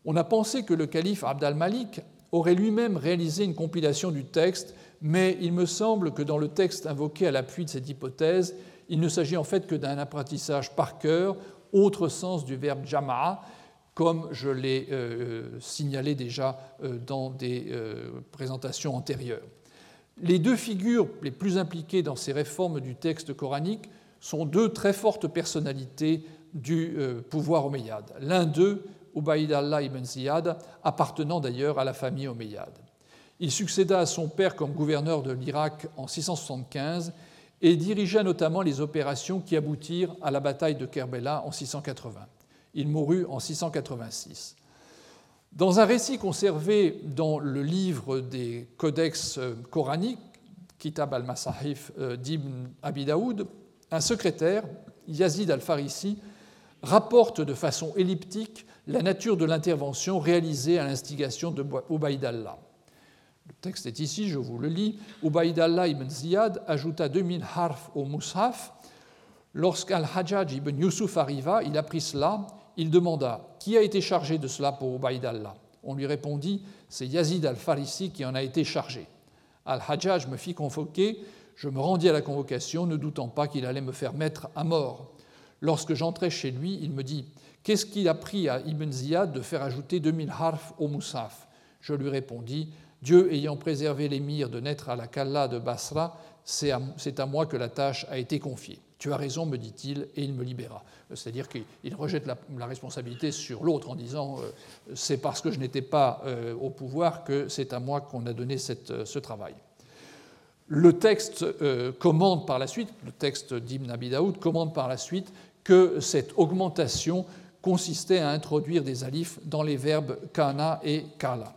On a pensé que le calife Abd al-Malik aurait lui-même réalisé une compilation du texte, mais il me semble que dans le texte invoqué à l'appui de cette hypothèse, il ne s'agit en fait que d'un apprentissage par cœur, autre sens du verbe jama'a, comme je l'ai euh, signalé déjà euh, dans des euh, présentations antérieures. Les deux figures les plus impliquées dans ces réformes du texte coranique sont deux très fortes personnalités du pouvoir omeyyade. L'un d'eux, Ubaid Allah ibn Ziyad, appartenant d'ailleurs à la famille omeyyade. Il succéda à son père comme gouverneur de l'Irak en 675 et dirigea notamment les opérations qui aboutirent à la bataille de Kerbela en 680. Il mourut en 686. Dans un récit conservé dans le livre des codex euh, coraniques, Kitab al-Masahif euh, d'Ibn Abi Daoud, un secrétaire, Yazid al-Farisi, rapporte de façon elliptique la nature de l'intervention réalisée à l'instigation de Ubaïdallah. Le texte est ici, je vous le lis. Ubaïdallah ibn Ziyad ajouta 2000 harf au Mus'haf. Lorsqu'Al-Hajjaj ibn Yusuf arriva, il apprit cela. Il demanda Qui a été chargé de cela pour Ubaïdallah? On lui répondit C'est Yazid al-Farisi qui en a été chargé. Al-Hajjaj me fit convoquer. Je me rendis à la convocation, ne doutant pas qu'il allait me faire mettre à mort. Lorsque j'entrai chez lui, il me dit Qu'est-ce qu'il a pris à Ibn Ziyad de faire ajouter 2000 harf au Moussaf Je lui répondis Dieu ayant préservé l'émir de naître à la Kalla de Basra, c'est à, moi que la tâche a été confiée. Tu as raison, me dit-il, et il me libéra. C'est-à-dire qu'il rejette la, responsabilité sur l'autre en disant euh, c'est parce que je n'étais pas euh, au pouvoir que c'est à moi qu'on a donné euh, ce travail. Le texte commande par la suite, le texte d'Ibn Abi Daoud commande par la suite que cette augmentation consistait à introduire des alifs dans les verbes kana et kala.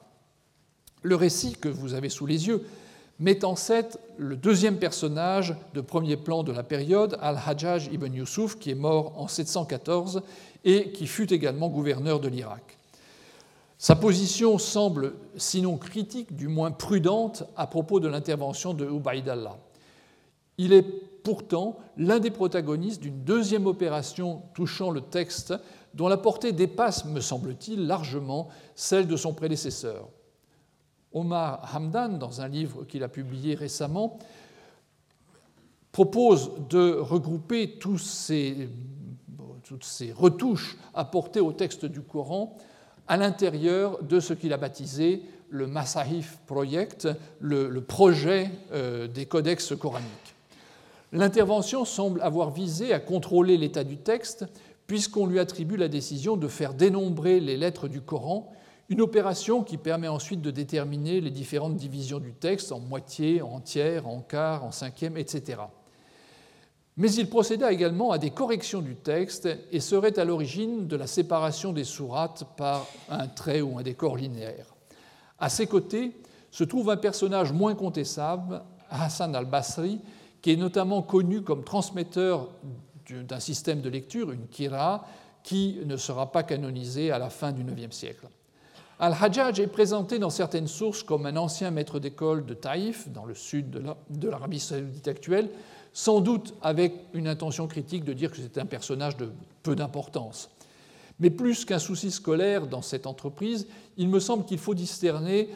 Le récit que vous avez sous les yeux met en scène le deuxième personnage de premier plan de la période, Al-Hajjaj ibn Yusuf, qui est mort en 714 et qui fut également gouverneur de l'Irak. Sa position semble, sinon critique, du moins prudente à propos de l'intervention de Ubaidallah. Il est pourtant l'un des protagonistes d'une deuxième opération touchant le texte dont la portée dépasse, me semble-t-il, largement celle de son prédécesseur. Omar Hamdan, dans un livre qu'il a publié récemment, propose de regrouper toutes ces retouches apportées au texte du Coran à l'intérieur de ce qu'il a baptisé le Masahif Project, le, le projet euh, des codex coraniques. L'intervention semble avoir visé à contrôler l'état du texte puisqu'on lui attribue la décision de faire dénombrer les lettres du Coran, une opération qui permet ensuite de déterminer les différentes divisions du texte en moitié, en tiers, en quart, en cinquième, etc. Mais il procéda également à des corrections du texte et serait à l'origine de la séparation des sourates par un trait ou un décor linéaire. À ses côtés se trouve un personnage moins contestable, Hassan al-Basri, qui est notamment connu comme transmetteur d'un système de lecture, une kira, qui ne sera pas canonisé à la fin du IXe siècle. Al-Hajjaj est présenté dans certaines sources comme un ancien maître d'école de Taïf, dans le sud de l'Arabie saoudite actuelle, sans doute avec une intention critique de dire que c'est un personnage de peu d'importance. Mais plus qu'un souci scolaire dans cette entreprise, il me semble qu'il faut discerner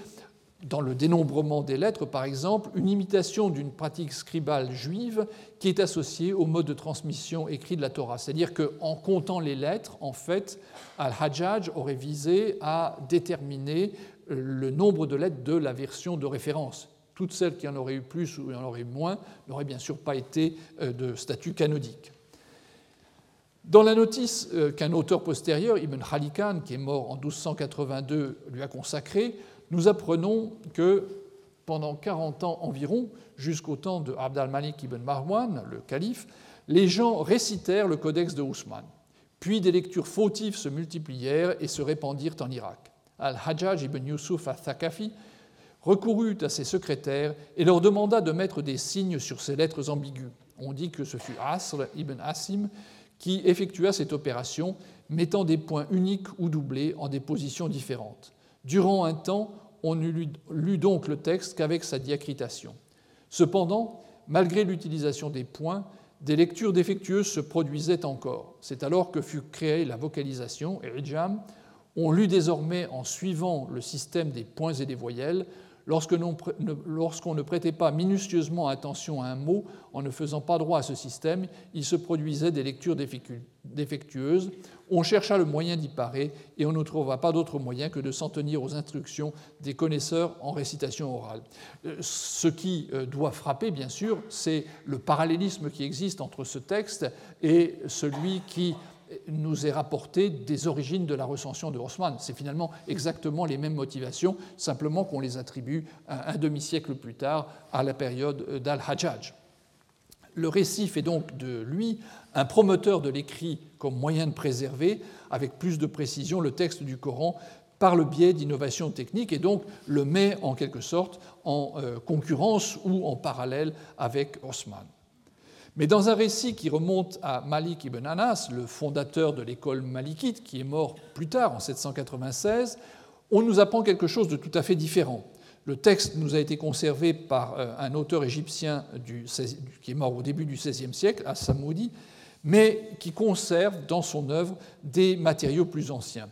dans le dénombrement des lettres, par exemple, une imitation d'une pratique scribale juive qui est associée au mode de transmission écrit de la Torah. C'est-à-dire qu'en comptant les lettres, en fait, Al-Hajjaj aurait visé à déterminer le nombre de lettres de la version de référence. Toutes celles qui en auraient eu plus ou en auraient eu moins n'auraient bien sûr pas été euh, de statut canonique. Dans la notice euh, qu'un auteur postérieur, Ibn Khalikan, qui est mort en 1282, lui a consacrée, nous apprenons que pendant 40 ans environ, jusqu'au temps de Abd al-Malik ibn Marwan, le calife, les gens récitèrent le codex de Ousmane. Puis des lectures fautives se multiplièrent et se répandirent en Irak. Al-Hajjaj ibn Yusuf al-Thaqafi recourut à ses secrétaires et leur demanda de mettre des signes sur ces lettres ambiguës. On dit que ce fut Asr ibn Asim qui effectua cette opération, mettant des points uniques ou doublés en des positions différentes. Durant un temps, on ne lut donc le texte qu'avec sa diacritation. Cependant, malgré l'utilisation des points, des lectures défectueuses se produisaient encore. C'est alors que fut créée la vocalisation, et On lut désormais en suivant le système des points et des voyelles, Lorsqu'on ne prêtait pas minutieusement attention à un mot en ne faisant pas droit à ce système, il se produisait des lectures défectueuses. On chercha le moyen d'y parer et on ne trouva pas d'autre moyen que de s'en tenir aux instructions des connaisseurs en récitation orale. Euh, ce qui euh, doit frapper, bien sûr, c'est le parallélisme qui existe entre ce texte et celui qui nous est rapporté des origines de la recension de Haussmann. C'est finalement exactement les mêmes motivations, simplement qu'on les attribue un demi-siècle plus tard à la période d'Al-Hajjaj. Le récit fait donc de lui un promoteur de l'écrit comme moyen de préserver avec plus de précision le texte du Coran par le biais d'innovations techniques et donc le met en quelque sorte en euh, concurrence ou en parallèle avec Haussmann. Mais dans un récit qui remonte à Malik ibn Anas, le fondateur de l'école malikite, qui est mort plus tard, en 796, on nous apprend quelque chose de tout à fait différent. Le texte nous a été conservé par euh, un auteur égyptien qui est mort au début du XVIe siècle, à Samoudi, mais qui conserve dans son œuvre des matériaux plus anciens.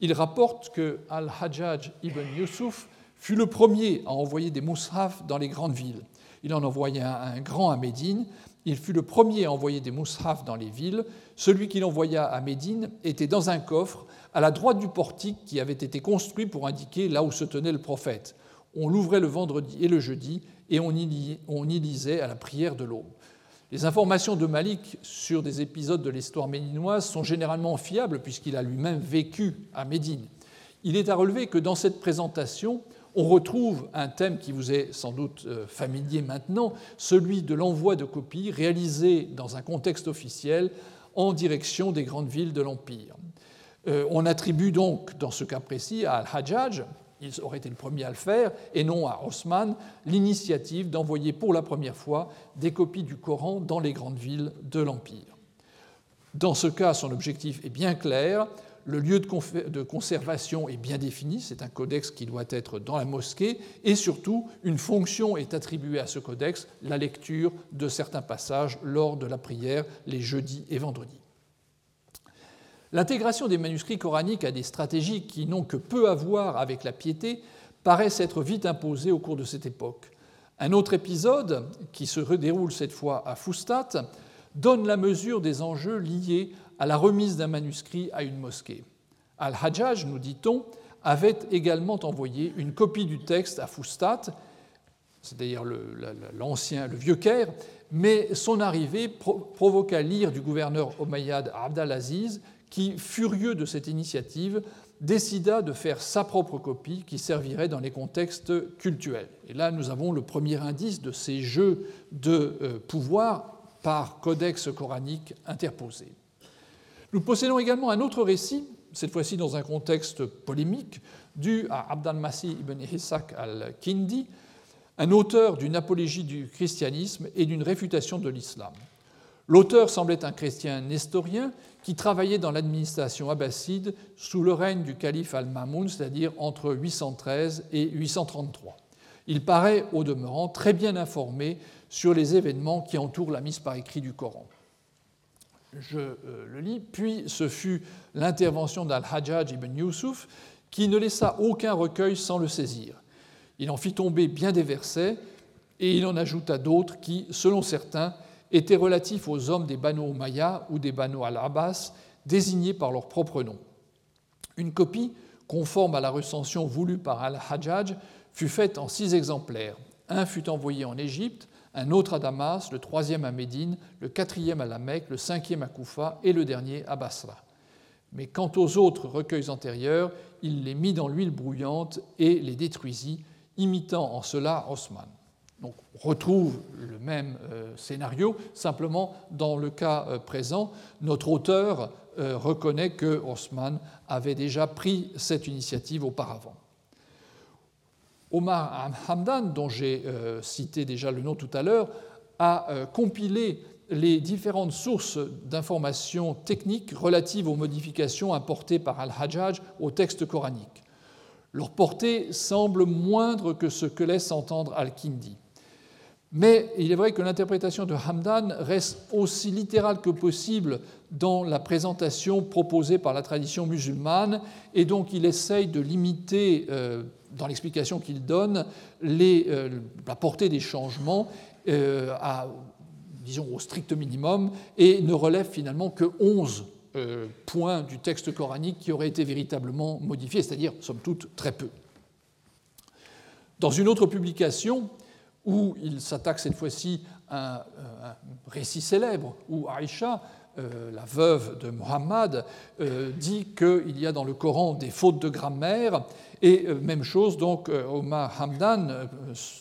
Il rapporte que Al-Hajjaj ibn Yusuf fut le premier à envoyer des moushaf dans les grandes villes. Il en envoya un grand à Médine, il fut le premier à envoyer des moushafs dans les villes. Celui qu'il envoya à Médine était dans un coffre à la droite du portique qui avait été construit pour indiquer là où se tenait le prophète. On l'ouvrait le vendredi et le jeudi et on y, lisait à la prière de l'aube. Les informations de Malik sur des épisodes de l'histoire médinoise sont généralement fiables puisqu'il a lui-même vécu à Médine. Il est à relever que dans cette présentation, on retrouve un thème qui vous est sans doute euh, familier maintenant, celui de l'envoi de copies réalisées dans un contexte officiel en direction des grandes villes de l'Empire. Euh, on attribue donc, dans ce cas précis, à Al-Hajjaj, il aurait été le premier à le faire, et non à Osman, l'initiative d'envoyer pour la première fois des copies du Coran dans les grandes villes de l'Empire. Dans ce cas, son objectif est bien clair, le lieu de conservation est bien défini, c'est un codex qui doit être dans la mosquée, et surtout, une fonction est attribuée à ce codex, la lecture de certains passages lors de la prière les jeudis et vendredis. L'intégration des manuscrits coraniques à des stratégies qui n'ont que peu à voir avec la piété paraît s'être vite imposée au cours de cette époque. Un autre épisode, qui se redéroule cette fois à Fustat, donne la mesure des enjeux liés à la remise d'un manuscrit à une mosquée. Al-Hajjaj, nous dit-on, avait également envoyé une copie du texte à Fustat, c'est-à-dire l'ancien, le, vieux Caire, mais son arrivée provoqua l'ire du gouverneur Omeyyad Abdalaziz, qui, furieux de cette initiative, décida de faire sa propre copie qui servirait dans les contextes cultuels. Et là, nous avons le premier indice de ces jeux de euh, pouvoir par codex coranique interposé. Nous possédons également un autre récit, cette fois-ci dans un contexte polémique, dû à Abd al-Masih ibn Ishaq al-Kindi, un auteur d'une apologie du christianisme et d'une réfutation de l'islam. L'auteur semblait un chrétien nestorien qui travaillait dans l'administration abbasside sous le règne du calife al-Mamoun, c'est-à-dire entre 813 et 833. Il paraît, au demeurant, très bien informé sur les événements qui entourent la mise par écrit du Coran je euh, le lis, puis ce fut l'intervention d'Al-Hajjaj ibn Yusuf qui ne laissa aucun recueil sans le saisir. Il en fit tomber bien des versets et il en ajouta d'autres qui, selon certains, étaient relatifs aux hommes des Banu Umayya ou des Banu al-Abbas, désignés par leur propre nom. Une copie, conforme à la recension voulue par Al-Hajjaj, fut faite en six exemplaires. Un fut envoyé en Égypte, un autre à Damas, le troisième à Médine, le quatrième à la Mecque, le cinquième à Koufa et le dernier à Basra. Mais quant aux autres recueils antérieurs, il les mit dans l'huile brouillante et les détruisit, imitant en cela Osman. Donc on retrouve même euh, scénario, simplement dans le cas euh, présent, notre auteur euh, reconnaît que Osman avait déjà pris cette initiative auparavant. Omar Hamdan, dont j'ai cité déjà le nom tout à l'heure, a compilé les différentes sources d'informations techniques relatives aux modifications apportées par Al-Hajjaj au texte coranique. Leur portée semble moindre que ce que laisse entendre Al-Kindi. Mais il est vrai que l'interprétation de Hamdan reste aussi littérale que possible dans la présentation proposée par la tradition musulmane, et donc il essaye de limiter, euh, dans l'explication qu'il donne, euh, la portée des changements euh, à, disons, au strict minimum, et ne relève finalement que 11 points du texte coranique qui auraient été véritablement modifiés, c'est-à-dire, somme toute, très peu. Dans une autre publication, où il s'attaque cette fois-ci à un, récit célèbre où Aïcha, euh, la veuve de Muhammad, euh, dit qu'il y a dans le Coran des fautes de grammaire. Et euh, même chose, donc, Omar Hamdan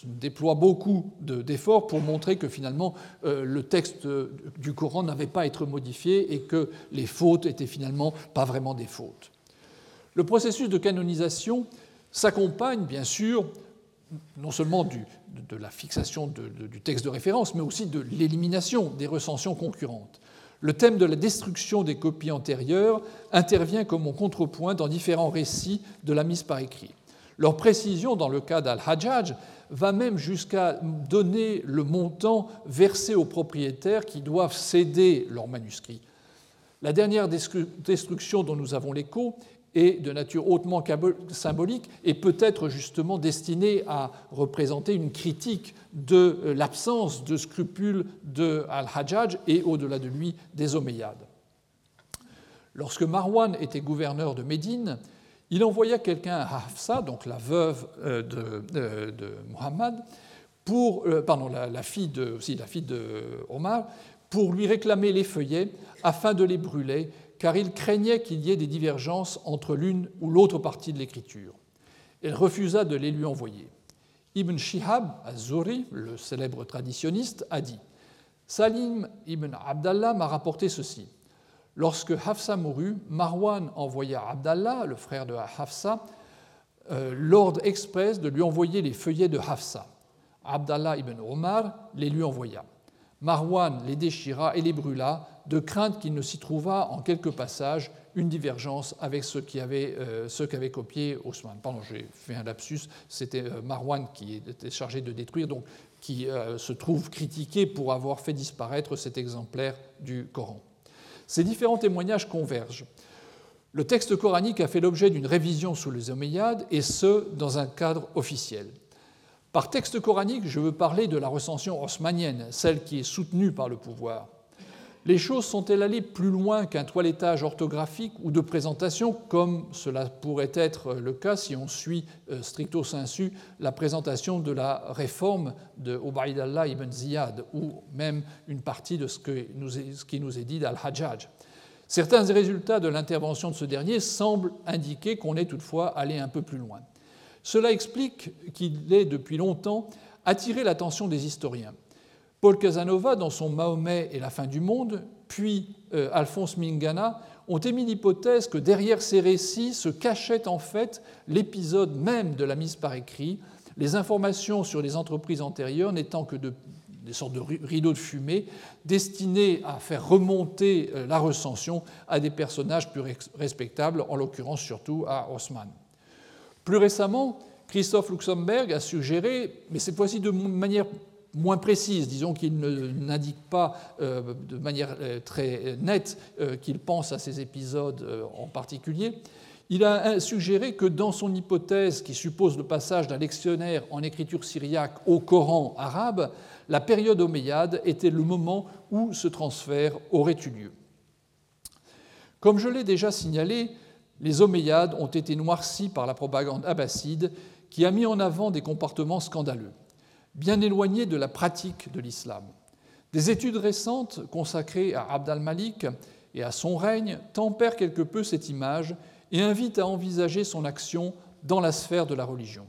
déploie beaucoup d'efforts pour montrer que finalement le texte du Coran n'avait pas à être modifié et que les fautes étaient finalement pas vraiment des fautes. Le processus de canonisation s'accompagne bien sûr non seulement du, de la fixation du texte de référence, mais aussi de l'élimination des recensions concurrentes. Le thème de la destruction des copies antérieures intervient comme en contrepoint dans différents récits de la mise par écrit. Leur précision dans le cas d'Al-Hajjaj va même jusqu'à donner le montant versé aux propriétaires qui doivent céder leurs manuscrits. La dernière destruction dont nous avons l'écho est de nature hautement symbolique et peut-être justement destinée à représenter une critique de euh, l'absence de scrupules de Al-Hajjaj et au-delà de lui des Omeyyades. Lorsque Marwan était gouverneur de Médine, il envoya quelqu'un à Hafsa, donc la veuve euh, de, de Muhammad, euh, pardon, la fille de Omar, pour lui réclamer les feuillets afin de les brûler car il craignait qu'il y ait des divergences entre l'une ou l'autre partie de l'écriture. Elle refusa de les lui envoyer. Ibn Shihab az-Zuri, le célèbre traditionniste, a dit Salim ibn Abdallah m'a rapporté ceci. Lorsque Hafsa mourut, Marwan envoya Abdallah, le frère de Hafsa, euh, l'ordre express de lui envoyer les feuillets de Hafsa. Abdallah ibn Omar les lui envoya. Marwan les déchira et les brûla, de crainte qu'il ne s'y trouvât en quelques passages une divergence avec avaient, euh, qu'avait copié Osman. Pardon, j'ai fait un lapsus, c'était euh, Marwan qui était chargé de détruire, donc qui euh, se trouve critiqué pour avoir fait disparaître cet exemplaire du Coran. Ces différents témoignages convergent. Le texte coranique a fait l'objet d'une révision sous les Omeyyades, et ce, dans un cadre officiel. Par texte coranique, je veux parler de la recension haussmannienne, celle qui est soutenue par le pouvoir. Les choses sont-elles allées plus loin qu'un toilettage orthographique ou de présentation, comme cela pourrait être le cas si on suit euh, stricto sensu la présentation de la réforme de Ubaidallah ibn Ziyad, ou même une partie de ce, qui nous est dit d'Al-Hajjaj Certains résultats de l'intervention de ce dernier semblent indiquer qu'on est toutefois allé un peu plus loin. Cela explique qu'il ait depuis longtemps attiré l'attention des historiens. Paul Casanova, dans son Mahomet et la fin du monde, puis euh, Alphonse Mingana, ont émis l'hypothèse que derrière ces récits se cachait en fait l'épisode même de la mise par écrit, les informations sur les entreprises antérieures n'étant que des sortes de rideaux de fumée destinés à faire remonter euh, la recension à des personnages plus respectables, en l'occurrence surtout à Haussmann. Plus récemment, Christophe Luxembourg a suggéré, mais cette fois-ci de manière moins précise, disons qu'il n'indique pas euh, de manière euh, très nette euh, qu'il pense à ces épisodes en particulier, il a suggéré que dans son hypothèse qui suppose le passage d'un lectionnaire en écriture syriaque au Coran arabe, la période omeyyade était le moment où ce transfert aurait eu lieu. Comme je l'ai déjà signalé, les Omeyyades ont été noircis par la propagande abbasside qui a mis en avant des comportements scandaleux, bien éloignés de la pratique de l'islam. Des études récentes consacrées à Abd al-Malik et à son règne tempèrent quelque peu cette image et invitent à envisager son action dans la sphère de la religion.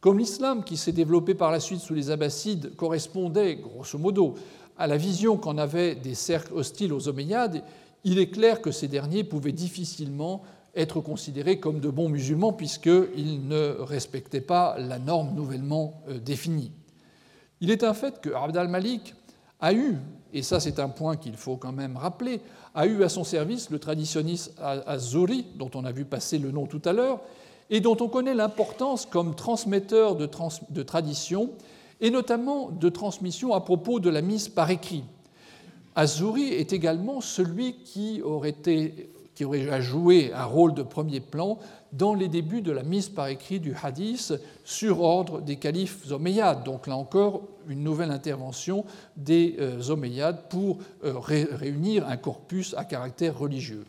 Comme l'islam qui s'est développé par la suite sous les Abbassides correspondait, grosso modo, à la vision qu'en avaient des cercles hostiles aux Omeyyades, il est clair que ces derniers pouvaient difficilement être considérés comme de bons musulmans puisqu'ils ne respectaient pas la norme nouvellement euh, définie. Il est un fait que Abd al-Malik a eu, et ça c'est un point qu'il faut quand même rappeler, a eu à son service le traditionniste Az-Zuri, dont on a vu passer le nom tout à l'heure, et dont on connaît l'importance comme transmetteur de, de tradition et notamment de transmission à propos de la mise par écrit. Azuri est également celui qui aurait, été, qui aurait joué un rôle de premier plan dans les débuts de la mise par écrit du hadith sur ordre des califes omeyyades. Donc là encore, une nouvelle intervention des euh, omeyyades pour euh, réunir un corpus à caractère religieux.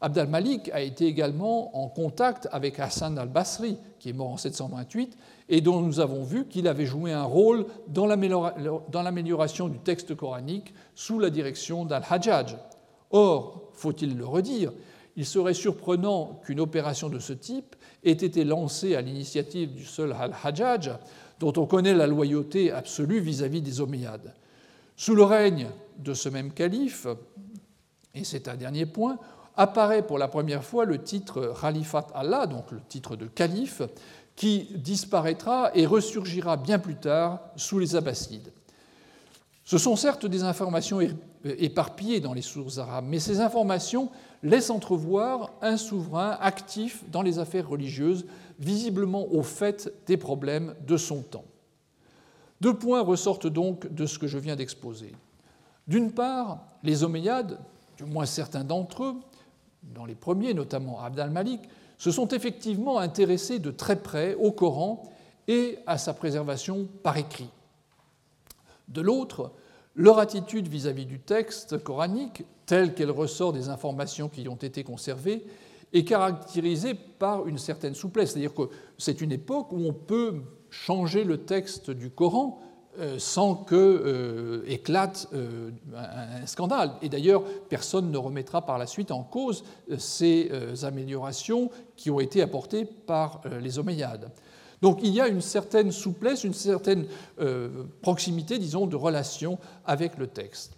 Abd al-Malik a été également en contact avec Hassan al-Basri, qui est mort en 728, et dont nous avons vu qu'il avait joué un rôle dans l'amélioration du texte coranique sous la direction d'Al-Hajjaj. Or, faut-il le redire, il serait surprenant qu'une opération de ce type ait été lancée à l'initiative du seul Al-Hajjaj, dont on connaît la loyauté absolue vis-à-vis des Omeyyades. Sous le règne de ce même calife, et c'est un dernier point, apparaît pour la première fois le titre Khalifat Allah, donc le titre de calife, qui disparaîtra et ressurgira bien plus tard sous les Abbassides. Ce sont certes des informations éparpillées dans les sources arabes, mais ces informations laissent entrevoir un souverain actif dans les affaires religieuses, visiblement au fait des problèmes de son temps. Deux points ressortent donc de ce que je viens d'exposer. D'une part, les Omeyyades, du moins certains d'entre eux, dans les premiers, notamment Abd al-Malik, se sont effectivement intéressés de très près au Coran et à sa préservation par écrit. De l'autre, leur attitude vis-à-vis du texte coranique, telle qu'elle ressort des informations qui y ont été conservées, est caractérisée par une certaine souplesse. C'est-à-dire que c'est une époque où on peut changer le texte du Coran euh, sans que euh, éclate euh, un scandale. Et d'ailleurs, personne ne remettra par la suite en cause ces améliorations qui ont été apportées par les Omeyyades. Donc il y a une certaine souplesse, une certaine proximité, disons, de relation avec le texte.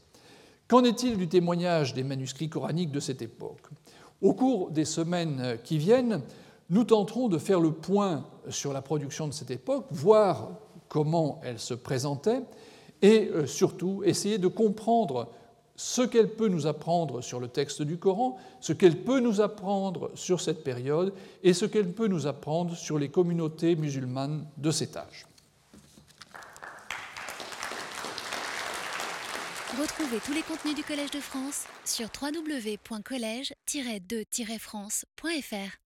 Qu'en est-il du témoignage des manuscrits coraniques de cette époque? Au cours des semaines qui viennent, nous tenterons de faire le point sur la production de cette époque, voir comment elle se présentait, et euh, surtout essayer de comprendre ce qu'elle peut nous apprendre sur le texte du Coran, ce qu'elle peut nous apprendre sur cette période et ce qu'elle peut nous apprendre sur les communautés musulmanes de cet âge. Retrouvez tous les contenus du Collège de France sur www.colège-2-france.fr.